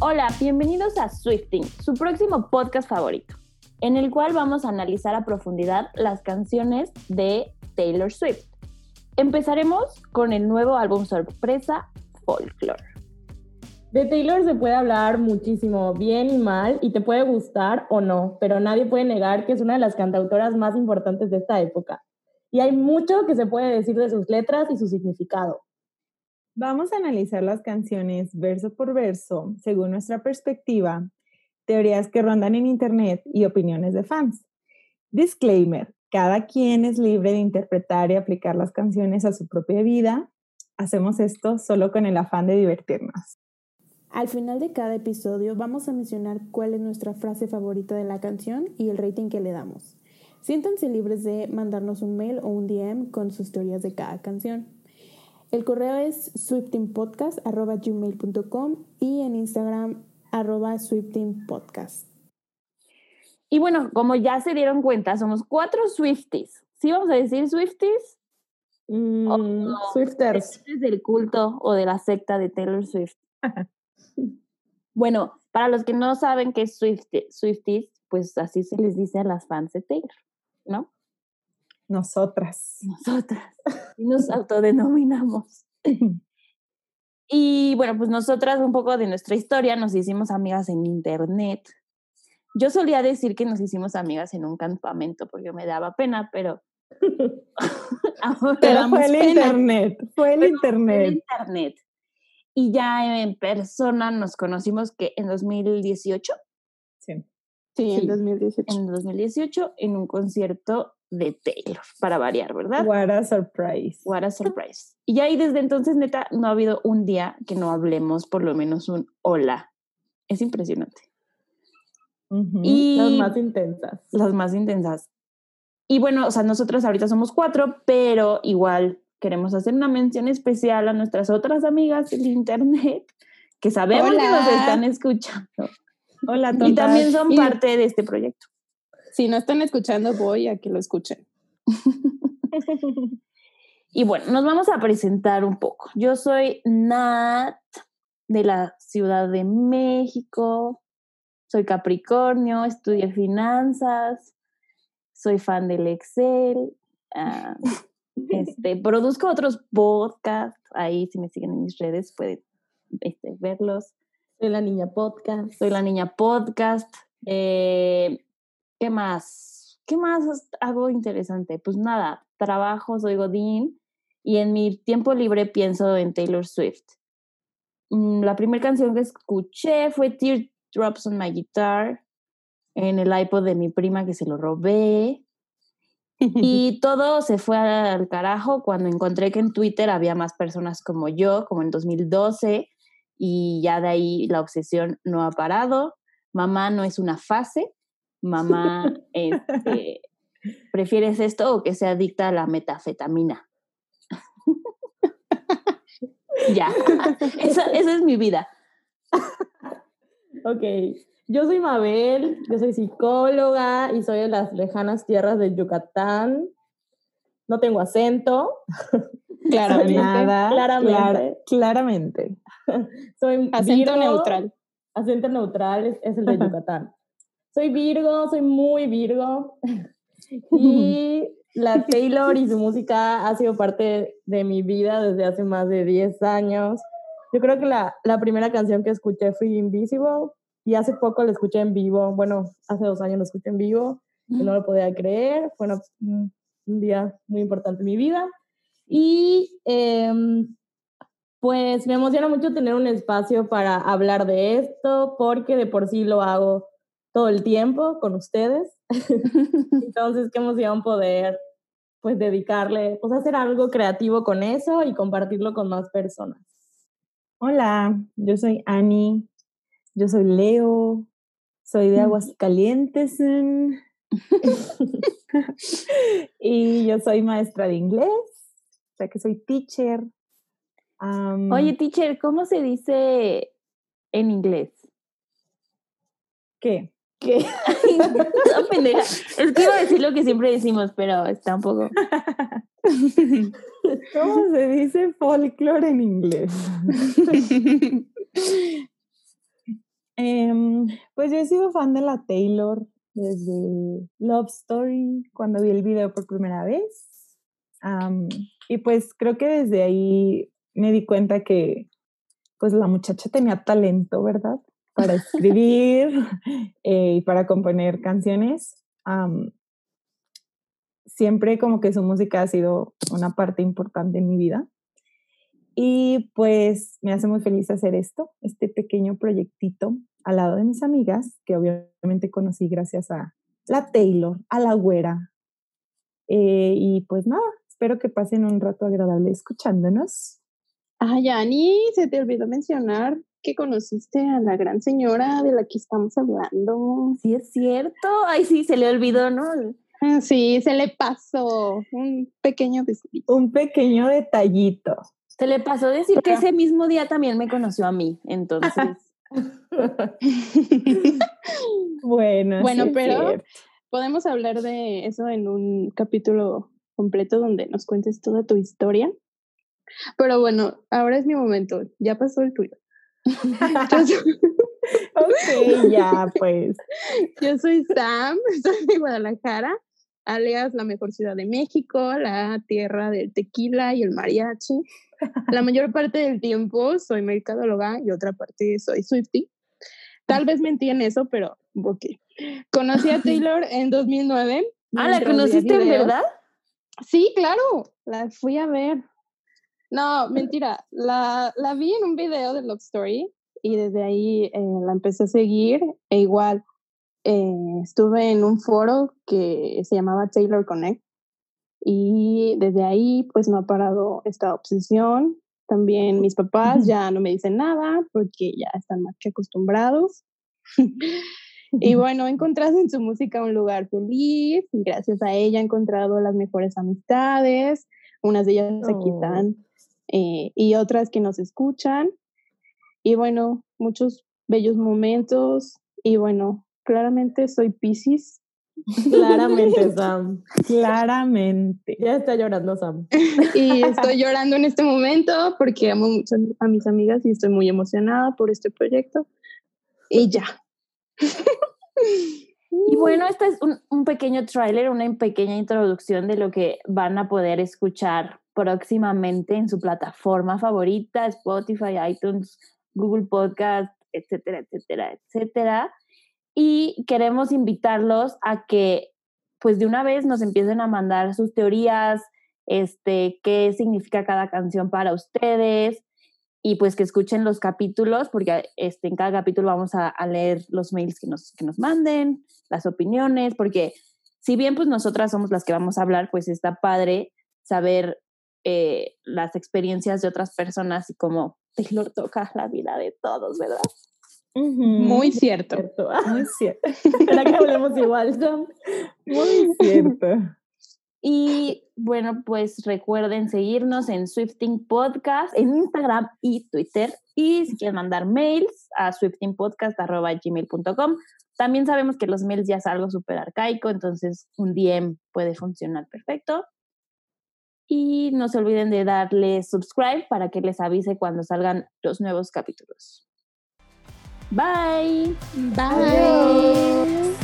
Hola, bienvenidos a Swifting, su próximo podcast favorito, en el cual vamos a analizar a profundidad las canciones de Taylor Swift. Empezaremos con el nuevo álbum sorpresa, Folklore. De Taylor se puede hablar muchísimo, bien y mal, y te puede gustar o no, pero nadie puede negar que es una de las cantautoras más importantes de esta época. Y hay mucho que se puede decir de sus letras y su significado. Vamos a analizar las canciones verso por verso, según nuestra perspectiva, teorías que rondan en Internet y opiniones de fans. Disclaimer, cada quien es libre de interpretar y aplicar las canciones a su propia vida. Hacemos esto solo con el afán de divertirnos. Al final de cada episodio vamos a mencionar cuál es nuestra frase favorita de la canción y el rating que le damos. Siéntanse libres de mandarnos un mail o un DM con sus teorías de cada canción. El correo es swiftingpodcast.gmail.com y en Instagram arroba swiftingpodcast. Y bueno, como ya se dieron cuenta, somos cuatro Swifties. ¿Sí vamos a decir Swifties? Mm, no. Swifters. Es del culto o de la secta de Taylor Swift. bueno, para los que no saben qué es Swiftie- Swifties, pues así se les dice a las fans de Taylor, ¿no? Nosotras. Nosotras. Y nos autodenominamos. Y bueno, pues nosotras un poco de nuestra historia nos hicimos amigas en internet. Yo solía decir que nos hicimos amigas en un campamento porque me daba pena, pero Pero fue el pena. internet, fue el Pero internet. en internet. Y ya en persona nos conocimos que en 2018, Sí. Sí, en 2018. en 2018 en un concierto de Taylor, para variar, ¿verdad? What a surprise. What a surprise. Y ya ahí desde entonces, neta, no ha habido un día que no hablemos por lo menos un hola. Es impresionante. Y Las más intensas. las más intensas. Y bueno, o sea, nosotros ahorita somos cuatro, pero igual queremos hacer una mención especial a nuestras otras amigas del internet que sabemos que nos están escuchando Hola, y tontas. también son Y- parte de este proyecto. Si no están escuchando, voy a que lo escuchen. Y bueno, nos vamos a presentar un poco. Yo soy Nat de la Ciudad de México. Soy Capricornio, estudié finanzas, soy fan del Excel, ah, este, produzco otros podcasts, ahí si me siguen en mis redes pueden este, verlos. Soy la niña podcast. Soy la niña podcast. eh, ¿Qué más? ¿Qué más hago interesante? Pues nada, trabajo, soy Godín y en mi tiempo libre pienso en Taylor Swift. Mm, La primera canción que escuché fue Teardrops on My Guitar en el iPod de mi prima que se lo robé. Y todo se fue al carajo cuando encontré que en Twitter había más personas como yo, como en 2012, y ya de ahí la obsesión no ha parado. Mamá no es una fase, mamá este, prefieres esto o que sea adicta a la metafetamina. ya, esa, esa es mi vida. Ok. Yo soy Mabel, yo soy psicóloga y soy de las lejanas tierras de Yucatán. No tengo acento. Claramente. Nada, Claramente. clar- claramente. Soy Acento Virgo. neutral. Acento neutral es, es el de Yucatán. soy Virgo, soy muy Virgo. y la Taylor y su música ha sido parte de mi vida desde hace más de 10 años. Yo creo que la, la primera canción que escuché fue Invisible y hace poco la escuché en vivo. Bueno, hace dos años la escuché en vivo y no lo podía creer. Fue una- un, un día muy importante en mi vida. Y em, pues me emociona mucho tener un espacio para hablar de esto porque de por sí lo hago todo el tiempo con ustedes. Entonces, qué emoción poder pues dedicarle, pues hacer algo creativo con eso y compartirlo con más personas. Hola, yo soy Ani, yo soy Leo, soy de Aguascalientes mm, y yo soy maestra de inglés, o sea que soy teacher. Oye, teacher, ¿cómo se dice en inglés? ¿qué? ¿Qué? pendeja. Es que iba a decir lo que siempre decimos, pero está un poco. ¿Cómo se dice folklore en inglés? Em, pues yo he sido fan de la Taylor desde Love Story, cuando vi el video por primera vez. y pues creo que desde ahí me di cuenta que pues la muchacha tenía talento, ¿verdad? Para escribir eh, y para componer canciones. siempre como que su música ha sido una parte importante en mi vida. Y pues me hace muy feliz hacer esto, este pequeño proyectito al lado de mis amigas, que obviamente conocí gracias a la Taylor, a la güera. Eh, y pues nada, espero que pasen un rato agradable escuchándonos. Ah, Yani, se te olvidó mencionar que conociste a la gran señora de la que estamos hablando. Sí, es cierto. Ay, sí, se le olvidó, ¿no? Ah, sí, se le pasó un pequeño Un pequeño detallito. Se le pasó decir que ese mismo día también me conoció a mí, entonces. bueno, bueno, pero podemos hablar de eso en un capítulo completo donde nos cuentes toda tu historia. Pero bueno, ahora es mi momento. Ya pasó el tuyo. ok, ya pues. Yo soy Sam, soy de Guadalajara, alias la mejor ciudad de México, la tierra del tequila y el mariachi. La mayor parte del tiempo soy mercadóloga y otra parte soy Swifty. Tal vez mentí en eso, pero ok. Conocí a Taylor en 2009. Ah, ¿la conociste en verdad? Sí, claro, la fui a ver. No, mentira, la, la vi en un video de Love Story y desde ahí eh, la empecé a seguir e igual eh, estuve en un foro que se llamaba Taylor Connect y desde ahí pues no ha parado esta obsesión. También mis papás ya no me dicen nada porque ya están más que acostumbrados. y bueno, he encontrado en su música un lugar feliz. Gracias a ella he encontrado las mejores amistades. Unas de ellas se quitan oh. eh, y otras que nos escuchan. Y bueno, muchos bellos momentos. Y bueno, claramente soy Pisces Claramente, Sam. Claramente. Ya está llorando, Sam. Y estoy llorando en este momento porque amo mucho a mis amigas y estoy muy emocionada por este proyecto. Y ya. Y bueno, este es un, un pequeño tráiler, una pequeña introducción de lo que van a poder escuchar próximamente en su plataforma favorita, Spotify, iTunes, Google Podcast, etcétera, etcétera, etcétera y queremos invitarlos a que pues de una vez nos empiecen a mandar sus teorías, este, qué significa cada canción para ustedes y pues que escuchen los capítulos porque este, en cada capítulo vamos a, leer los mails que nos, que nos manden, las opiniones, porque si bien pues nosotras somos las que vamos a hablar, pues está padre saber eh, las experiencias de otras personas y cómo Taylor toca la vida de todos, ¿verdad? Muy cierto. Muy cierto. Para que hablemos igual, Muy cierto. Y bueno, pues recuerden seguirnos en Swifting Podcast en Instagram y Twitter. Y si quieren mandar mails a swiftingpodcast.gmail.com. También sabemos que los mails ya es algo súper arcaico, entonces un DM puede funcionar perfecto. Y no se olviden de darle subscribe para que les avise cuando salgan los nuevos capítulos. Bye. Bye.